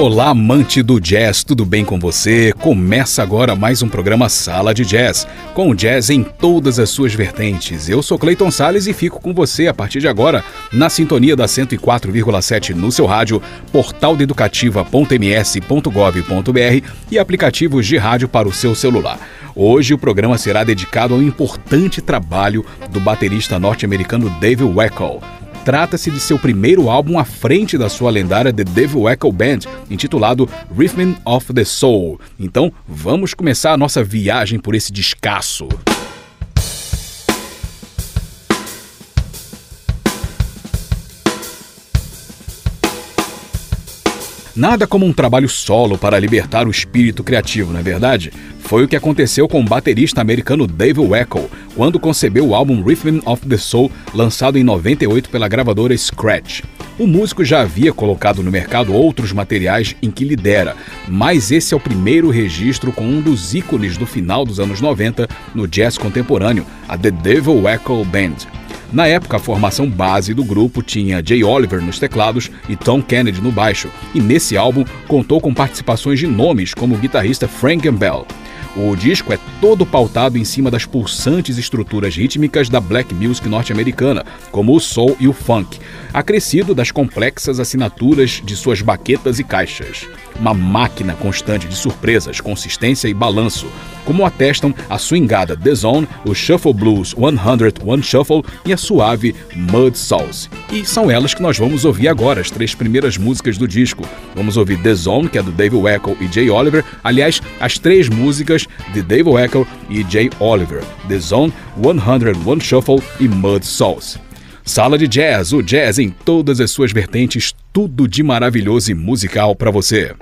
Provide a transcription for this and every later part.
Olá, amante do jazz, tudo bem com você? Começa agora mais um programa Sala de Jazz, com jazz em todas as suas vertentes. Eu sou Cleiton Sales e fico com você a partir de agora na sintonia da 104,7 no seu rádio, portaldeeducativa.ms.gov.br e aplicativos de rádio para o seu celular. Hoje o programa será dedicado ao importante trabalho do baterista norte-americano Dave Weckl. Trata-se de seu primeiro álbum à frente da sua lendária The Devil Echo Band, intitulado Rhythm of the Soul. Então, vamos começar a nossa viagem por esse descasso. Nada como um trabalho solo para libertar o espírito criativo, não é verdade? Foi o que aconteceu com o baterista americano Dave Weckl, quando concebeu o álbum Rhythm of the Soul, lançado em 98 pela gravadora Scratch. O músico já havia colocado no mercado outros materiais em que lidera, mas esse é o primeiro registro com um dos ícones do final dos anos 90 no jazz contemporâneo, a The Devil Weckl Band. Na época, a formação base do grupo tinha Jay Oliver nos teclados e Tom Kennedy no baixo, e nesse álbum contou com participações de nomes como o guitarrista Frank Bell. O disco é todo pautado em cima das pulsantes estruturas rítmicas da black music norte-americana, como o soul e o funk, acrescido das complexas assinaturas de suas baquetas e caixas. Uma máquina constante de surpresas, consistência e balanço, como atestam a swingada The Zone, o Shuffle Blues 101 Shuffle e a suave Mud Sauce. E são elas que nós vamos ouvir agora, as três primeiras músicas do disco. Vamos ouvir The Zone, que é do Dave Weckl e Jay Oliver, aliás, as três músicas de Dave Weckl e Jay Oliver, The Zone, 101 Shuffle e Mud Sauce. Sala de Jazz, o jazz em todas as suas vertentes, tudo de maravilhoso e musical para você.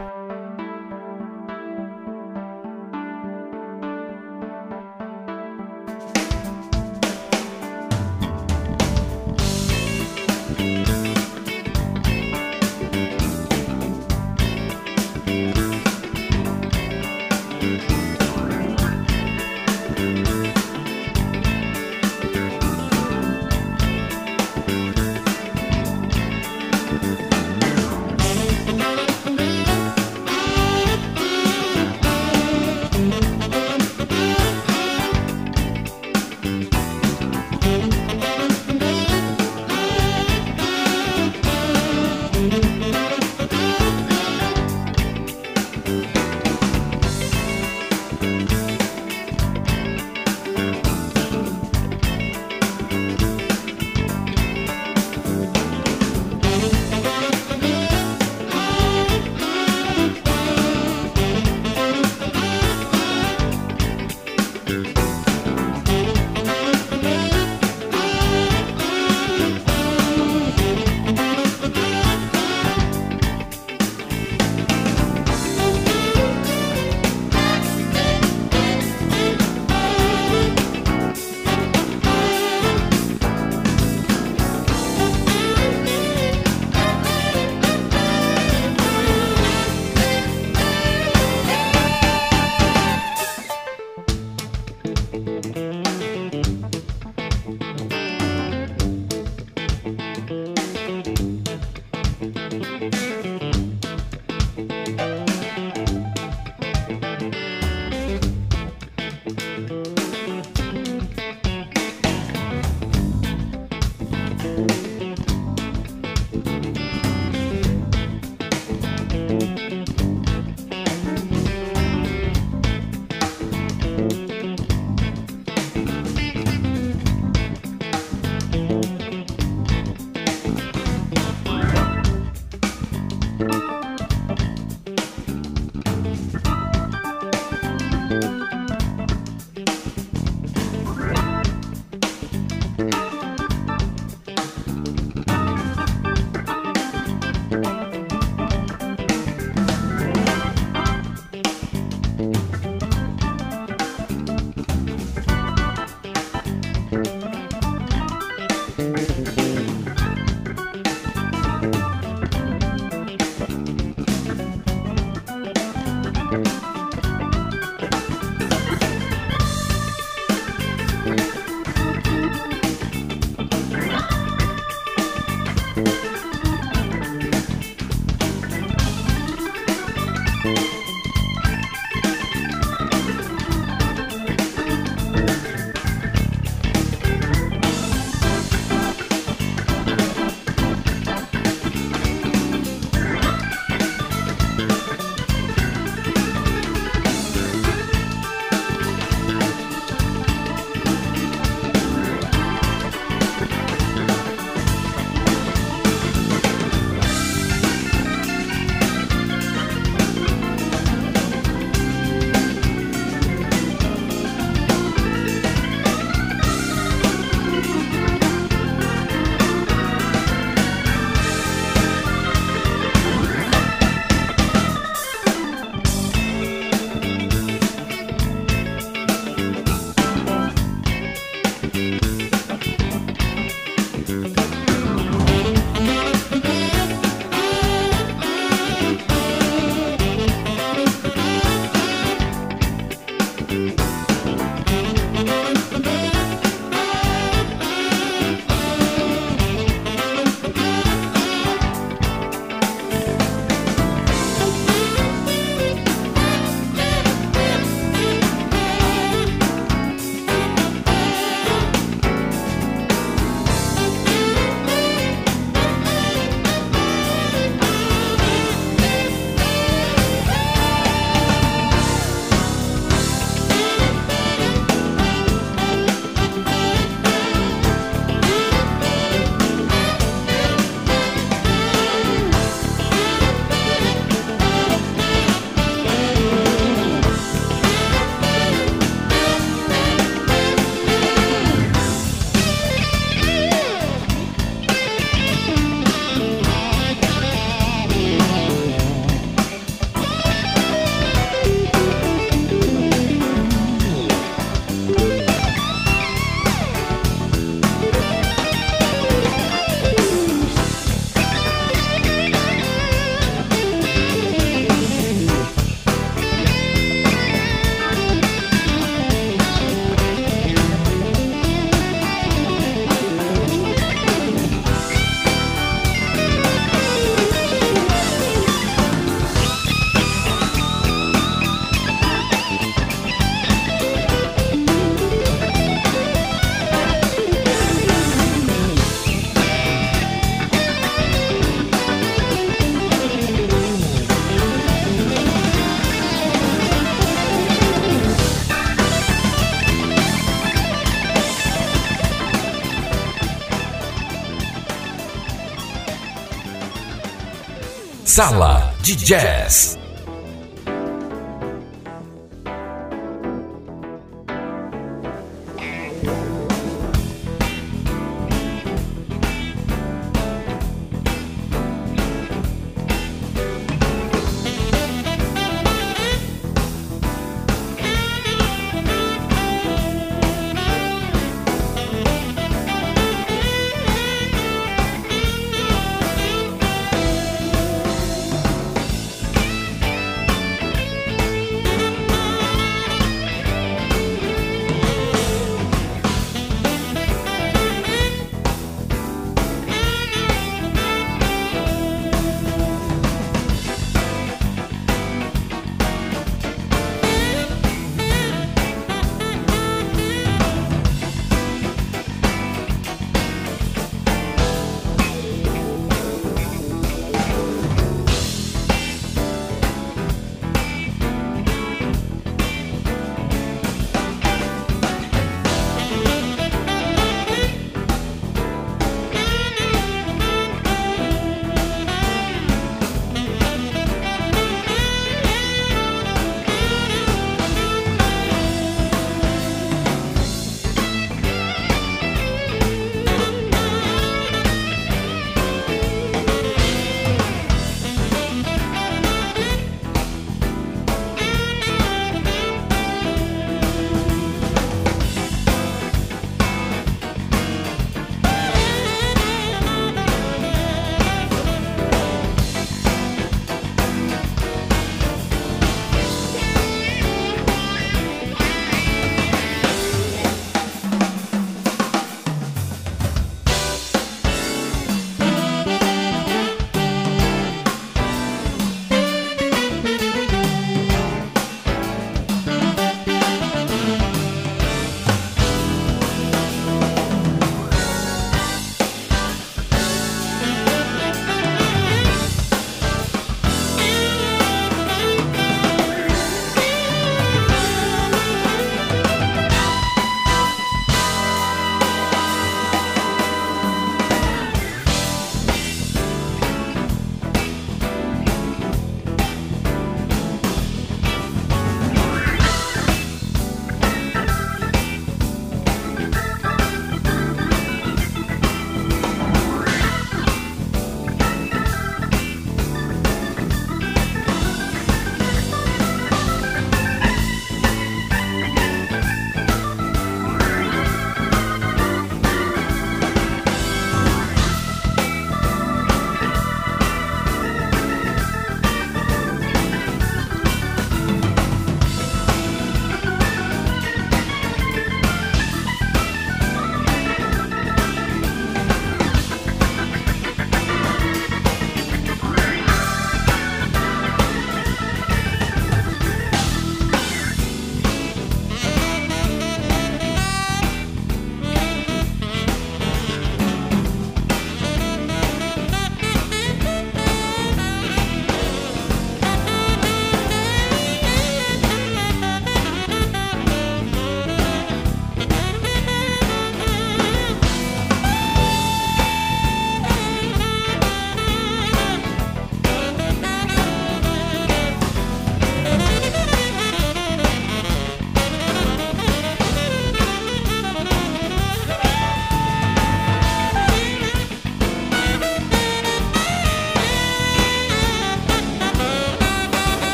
Sala de Jazz.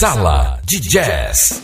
Sala de Jazz.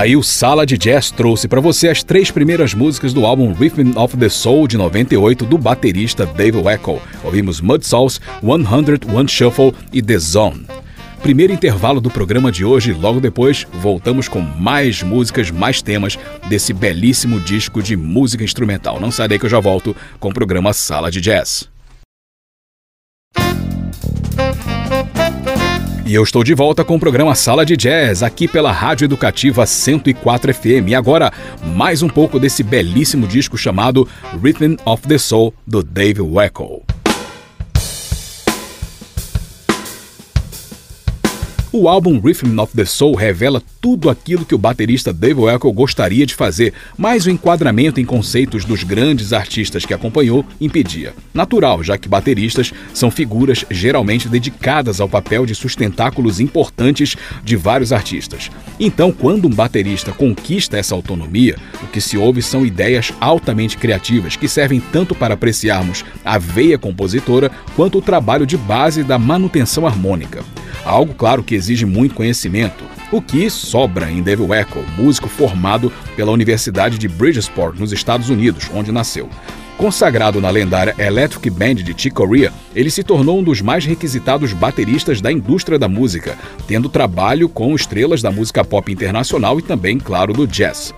Aí o Sala de Jazz trouxe para você as três primeiras músicas do álbum Rhythm of the Soul de 98 do baterista Dave Echo. Ouvimos Mud 100 One Shuffle e The Zone. Primeiro intervalo do programa de hoje, logo depois voltamos com mais músicas, mais temas desse belíssimo disco de música instrumental. Não sai daí que eu já volto com o programa Sala de Jazz. E eu estou de volta com o programa Sala de Jazz, aqui pela Rádio Educativa 104 FM. E agora, mais um pouco desse belíssimo disco chamado Rhythm of the Soul, do Dave Weckl. O álbum Rhythm of the Soul revela tudo aquilo que o baterista Dave Weckl gostaria de fazer, mas o enquadramento em conceitos dos grandes artistas que acompanhou impedia. Natural, já que bateristas são figuras geralmente dedicadas ao papel de sustentáculos importantes de vários artistas. Então, quando um baterista conquista essa autonomia, o que se ouve são ideias altamente criativas que servem tanto para apreciarmos a veia compositora quanto o trabalho de base da manutenção harmônica. Algo, claro, que exige muito conhecimento, o que sobra em Dave Weckl, músico formado pela Universidade de Bridgeport, nos Estados Unidos, onde nasceu. Consagrado na lendária Electric Band de Chick Corea, ele se tornou um dos mais requisitados bateristas da indústria da música, tendo trabalho com estrelas da música pop internacional e também, claro, do jazz.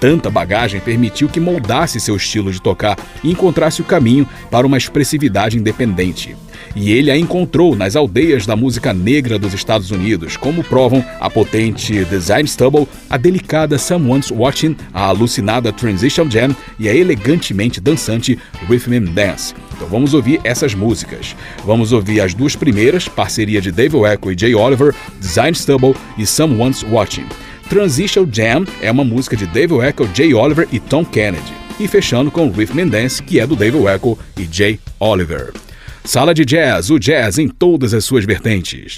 Tanta bagagem permitiu que moldasse seu estilo de tocar e encontrasse o caminho para uma expressividade independente e ele a encontrou nas aldeias da música negra dos Estados Unidos, como provam a potente Design Stubble, a delicada Someone's Watching, a alucinada Transition Jam e a elegantemente dançante Rhythm Dance. Então vamos ouvir essas músicas. Vamos ouvir as duas primeiras, parceria de Dave Echo e Jay Oliver, Design Stubble e Someone's Watching. Transition Jam é uma música de Dave Echo, Jay Oliver e Tom Kennedy. E fechando com Rhythm Dance, que é do Dave Echo e Jay Oliver. Sala de Jazz, o jazz em todas as suas vertentes.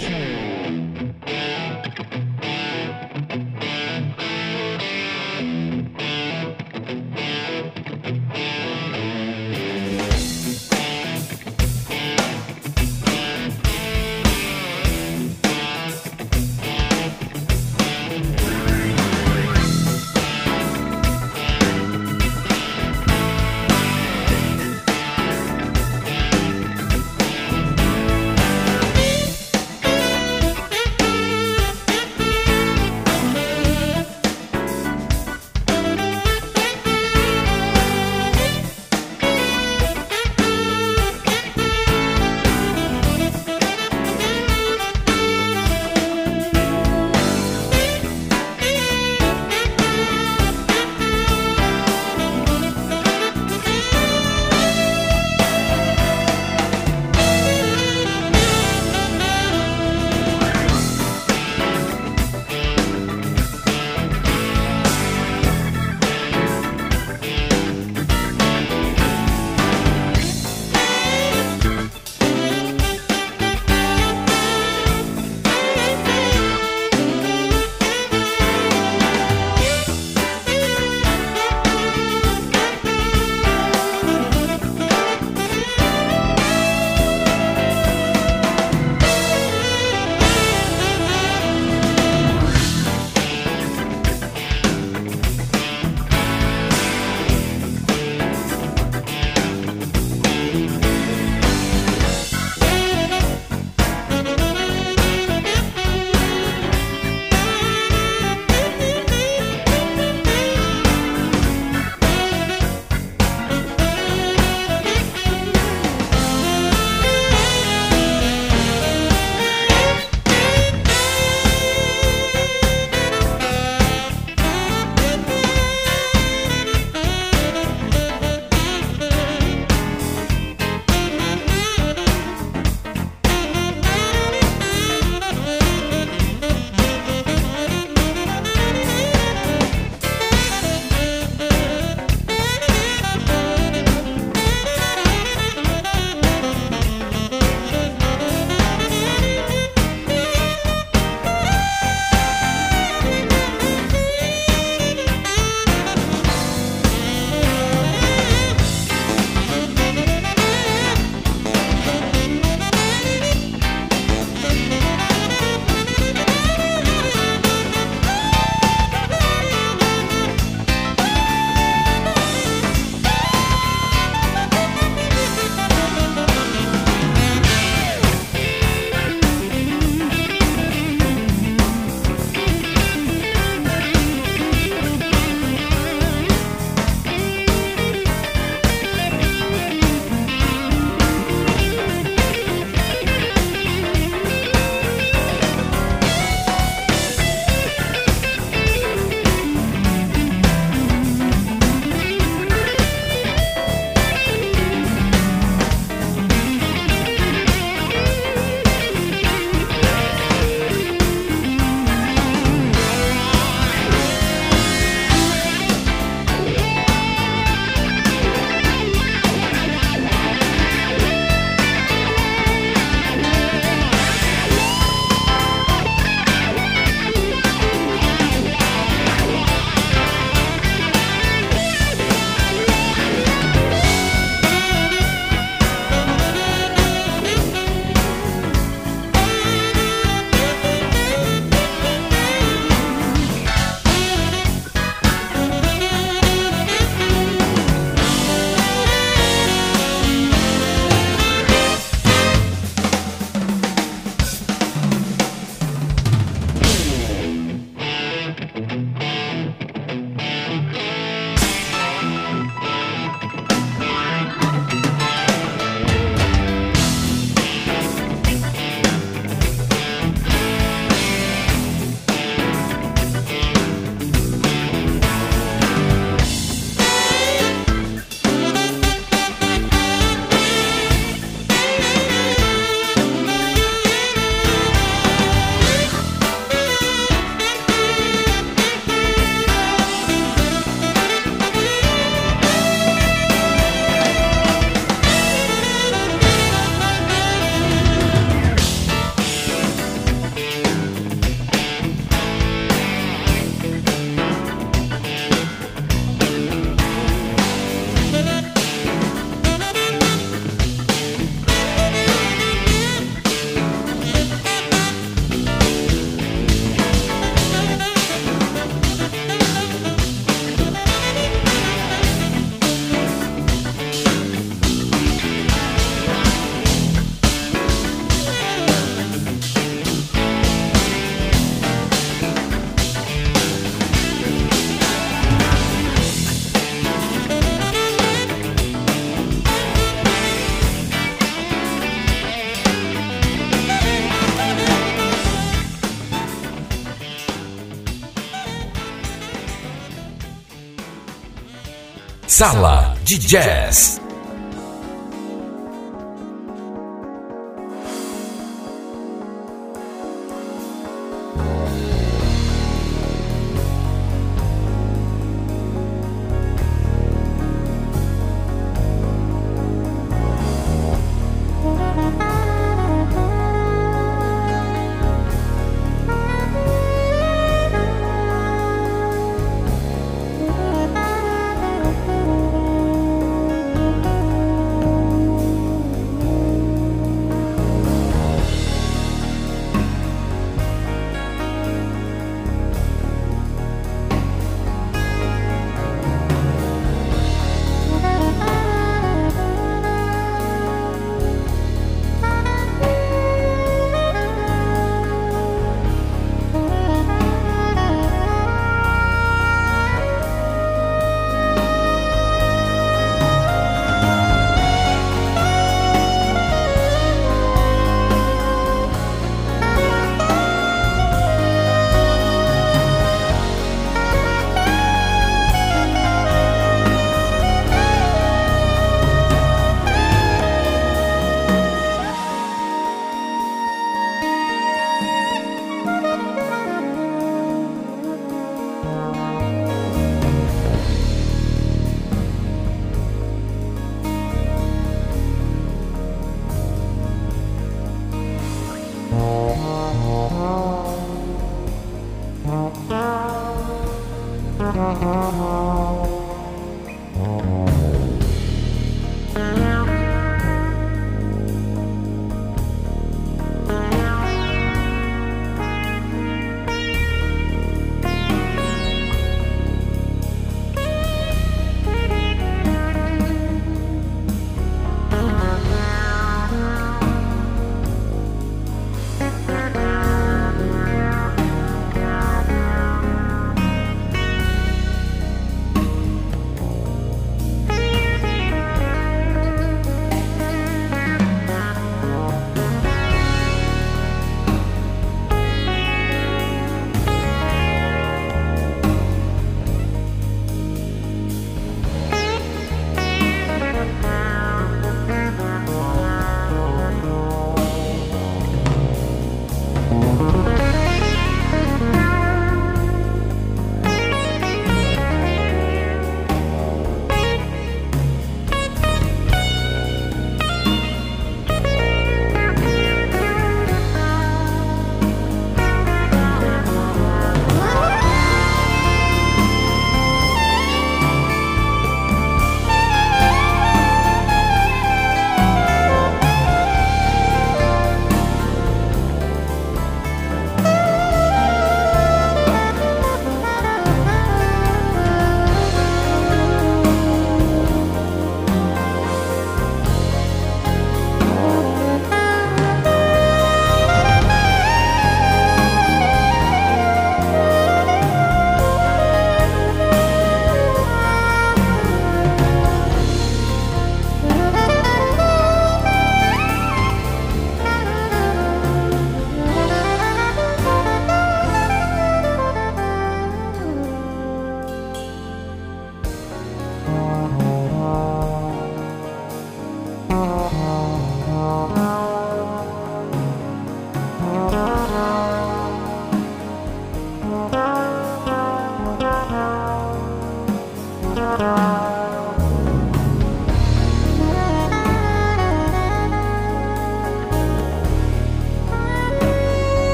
Sala de Jazz.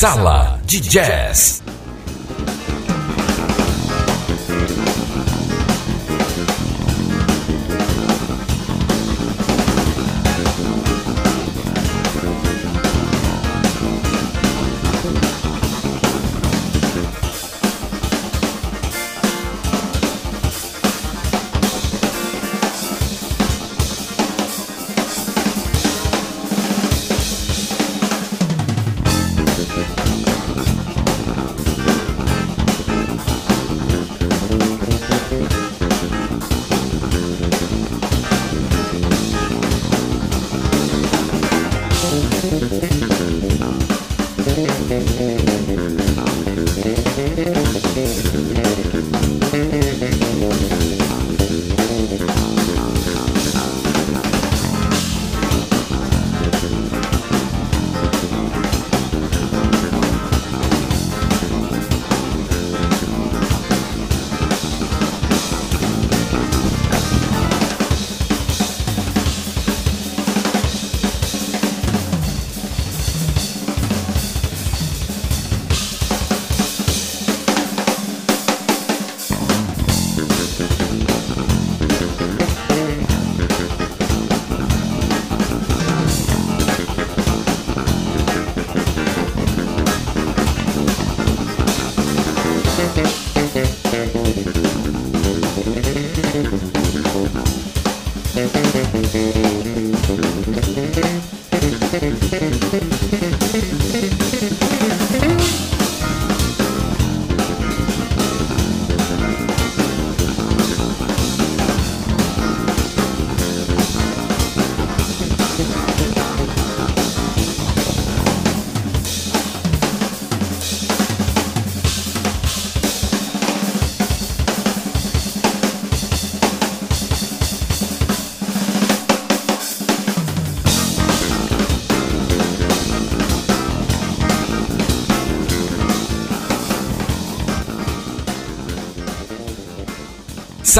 Sala de Jazz.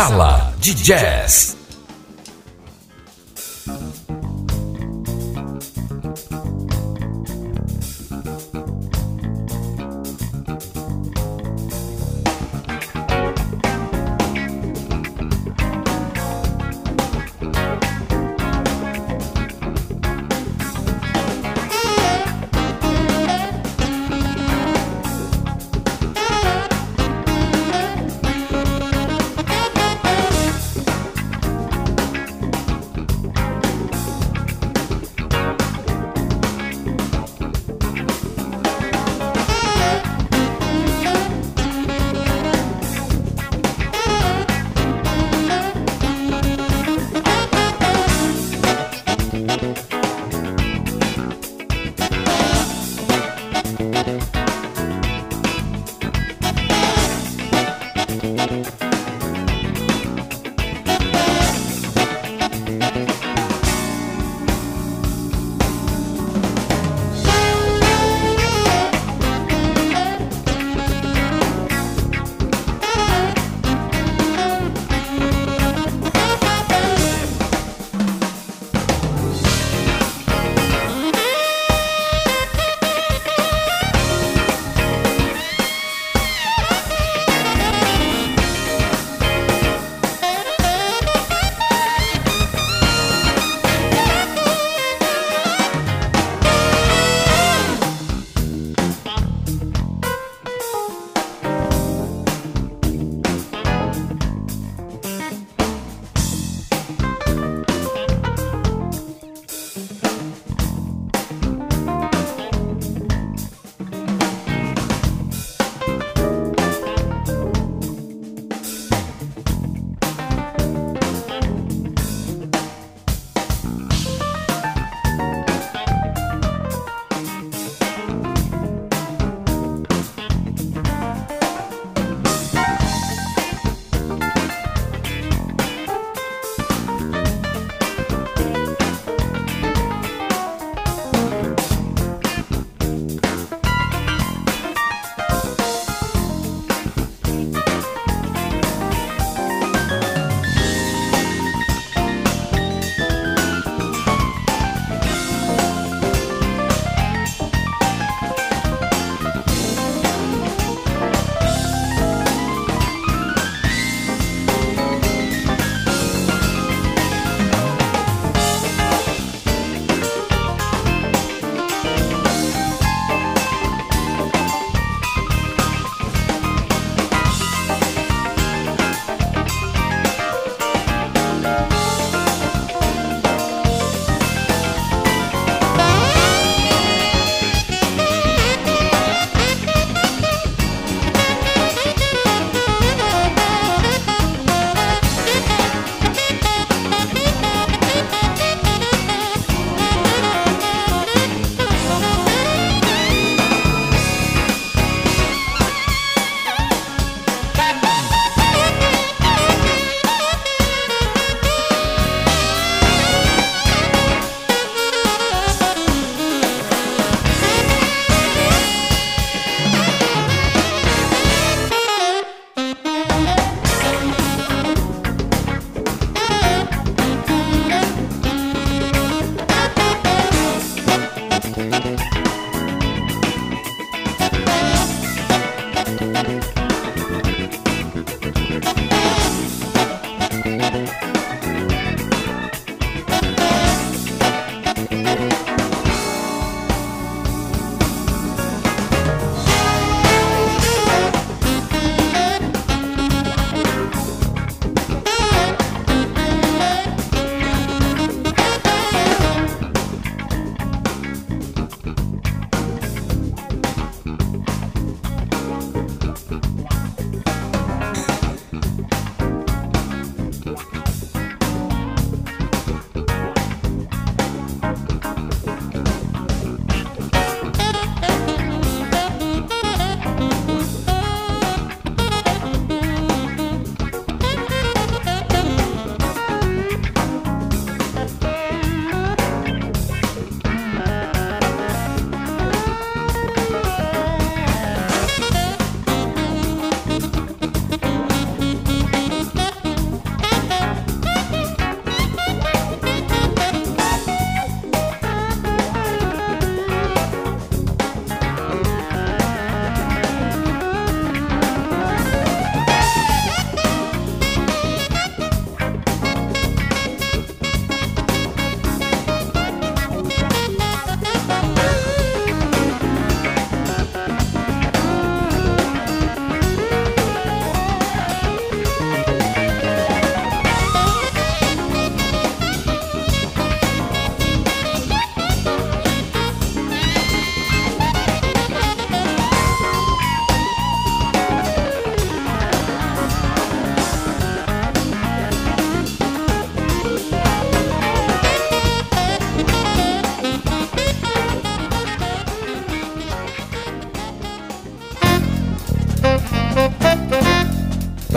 Sala de Jazz.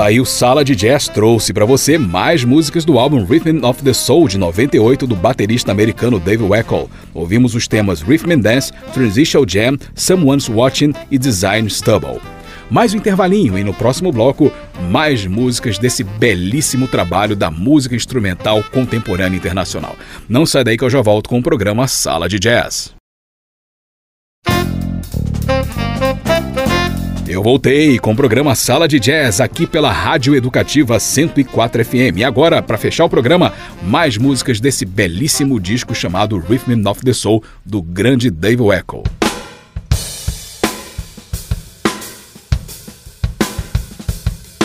Aí o Sala de Jazz trouxe para você mais músicas do álbum Rhythm of the Soul de 98 do baterista americano Dave Weckl. Ouvimos os temas Rhythm and Dance, Transitional Jam, Someone's Watching e Design Stubble. Mais um intervalinho e no próximo bloco, mais músicas desse belíssimo trabalho da música instrumental contemporânea internacional. Não sai daí que eu já volto com o programa Sala de Jazz. Eu voltei com o programa Sala de Jazz aqui pela Rádio Educativa 104 FM. E agora, para fechar o programa, mais músicas desse belíssimo disco chamado Rhythm of the Soul do grande Dave Weckl.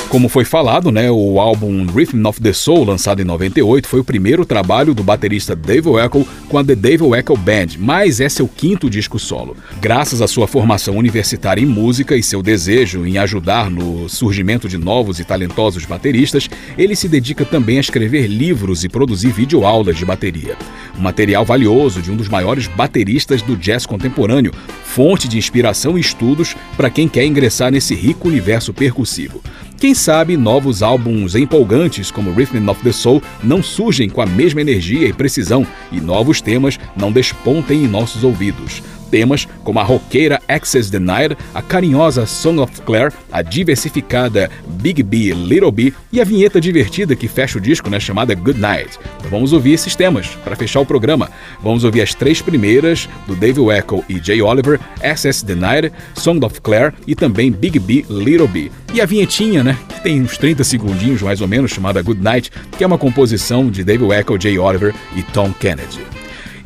Como foi falado, né, o álbum Rhythm of the Soul, lançado em 98, foi o primeiro trabalho do baterista Dave Weckl com a The Dave Weckl Band, mas é seu quinto disco solo. Graças à sua formação universitária em música e seu desejo em ajudar no surgimento de novos e talentosos bateristas, ele se dedica também a escrever livros e produzir videoaulas de bateria. Material valioso de um dos maiores bateristas do jazz contemporâneo, fonte de inspiração e estudos para quem quer ingressar nesse rico universo percussivo. Quem sabe novos álbuns empolgantes como Rhythm of the Soul não surgem com a mesma energia e precisão e novos temas não despontem em nossos ouvidos. Temas como a roqueira Access Denied, a carinhosa Song of Claire, a diversificada Big B Little B e a vinheta divertida que fecha o disco, né, chamada Good Night. Então vamos ouvir esses temas para fechar o programa. Vamos ouvir as três primeiras do Dave Weckl e Jay Oliver, Access Denied, Song of Claire e também Big B Little B. E a vinhetinha, né, que tem uns 30 segundinhos mais ou menos, chamada Good Night, que é uma composição de Dave Weckl, Jay Oliver e Tom Kennedy.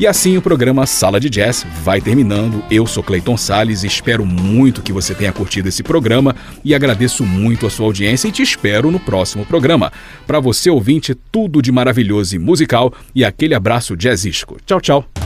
E assim o programa Sala de Jazz vai terminando. Eu sou Clayton Sales espero muito que você tenha curtido esse programa e agradeço muito a sua audiência e te espero no próximo programa. Para você ouvinte, tudo de maravilhoso e musical e aquele abraço jazzístico. Tchau, tchau.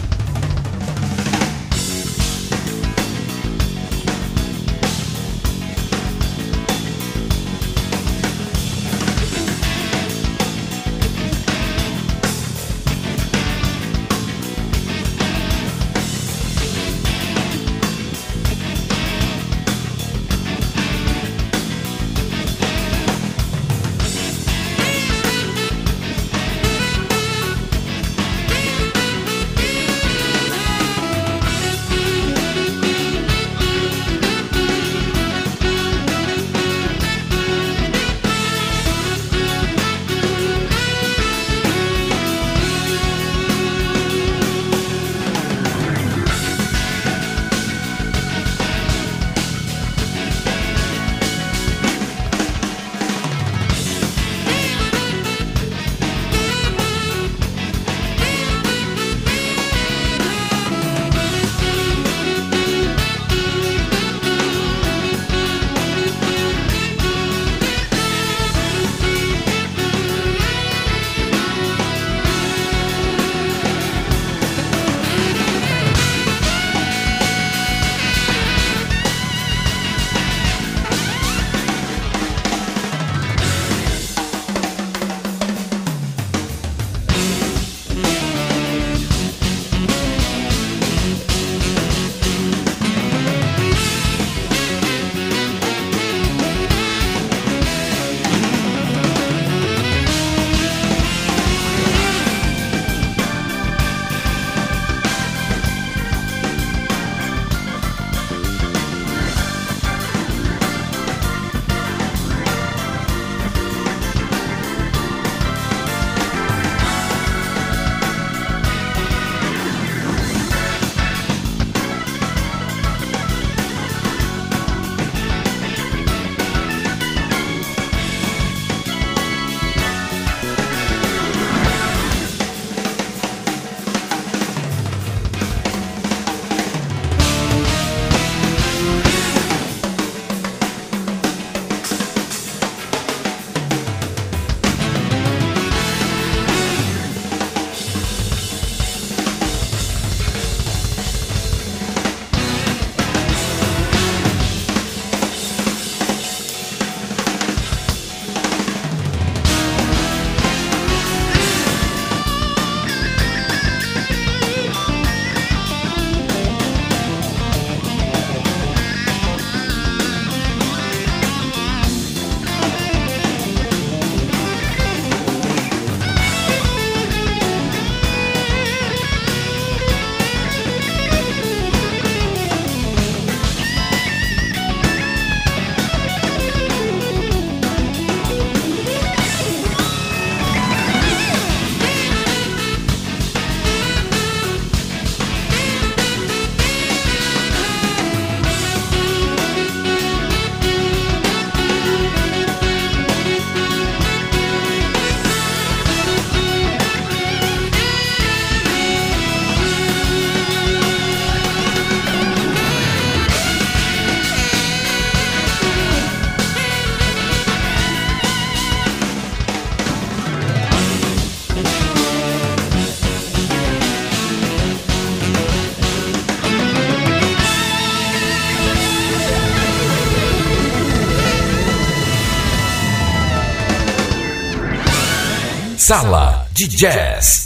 Sala de Jazz.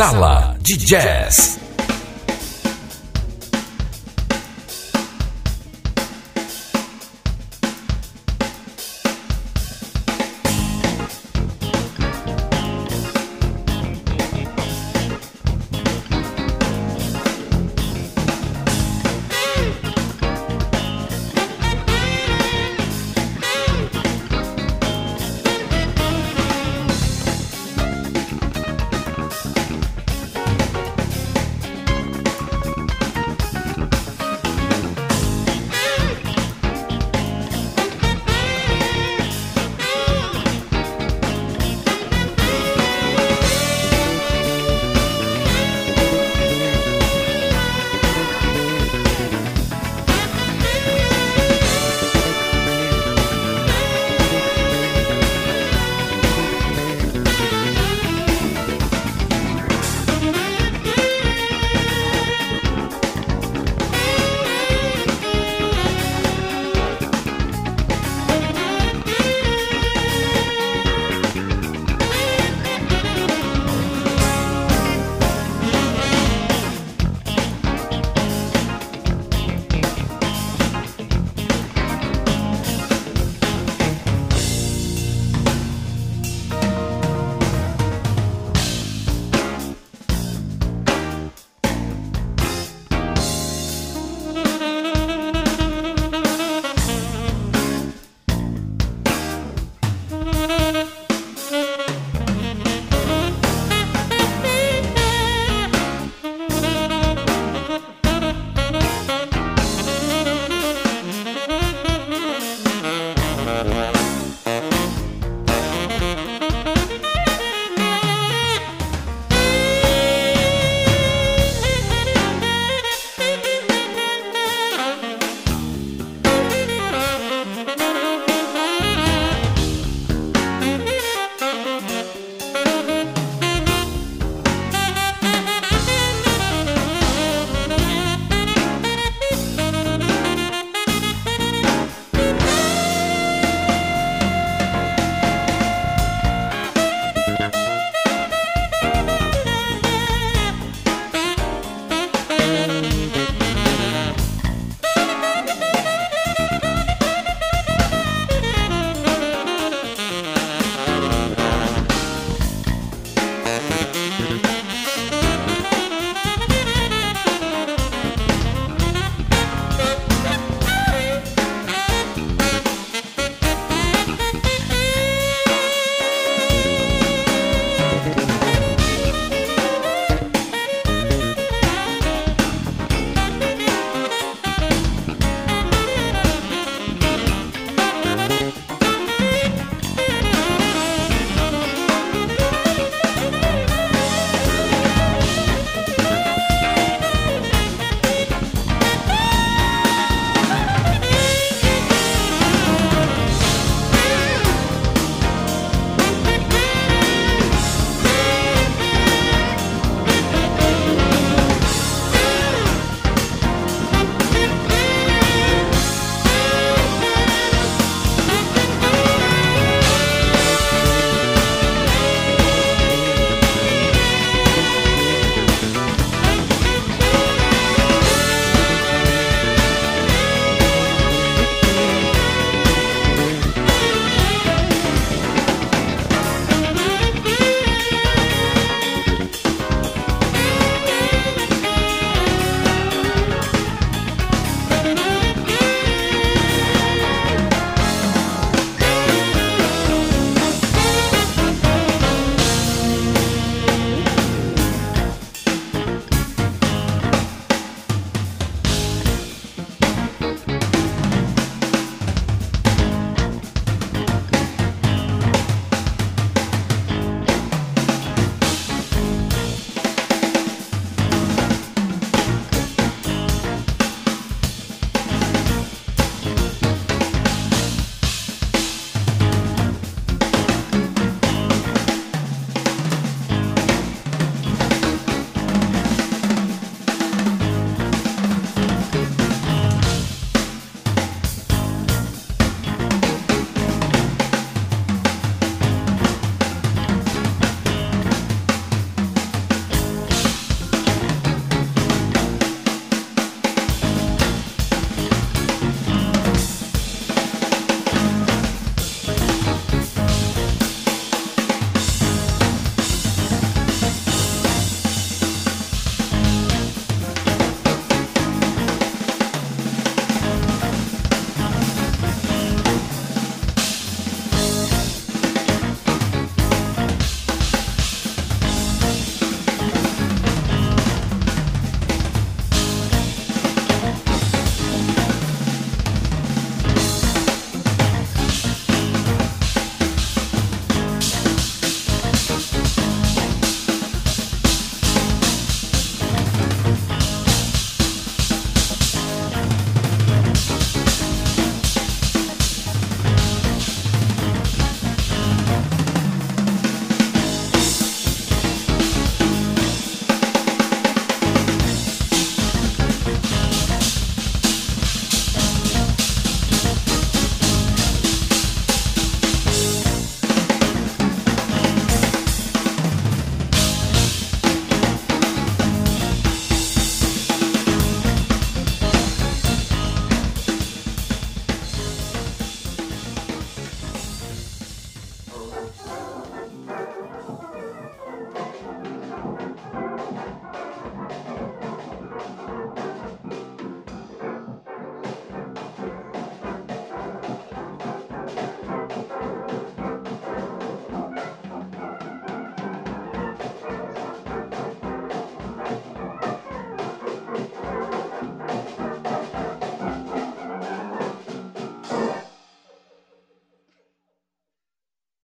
Sala de Jazz.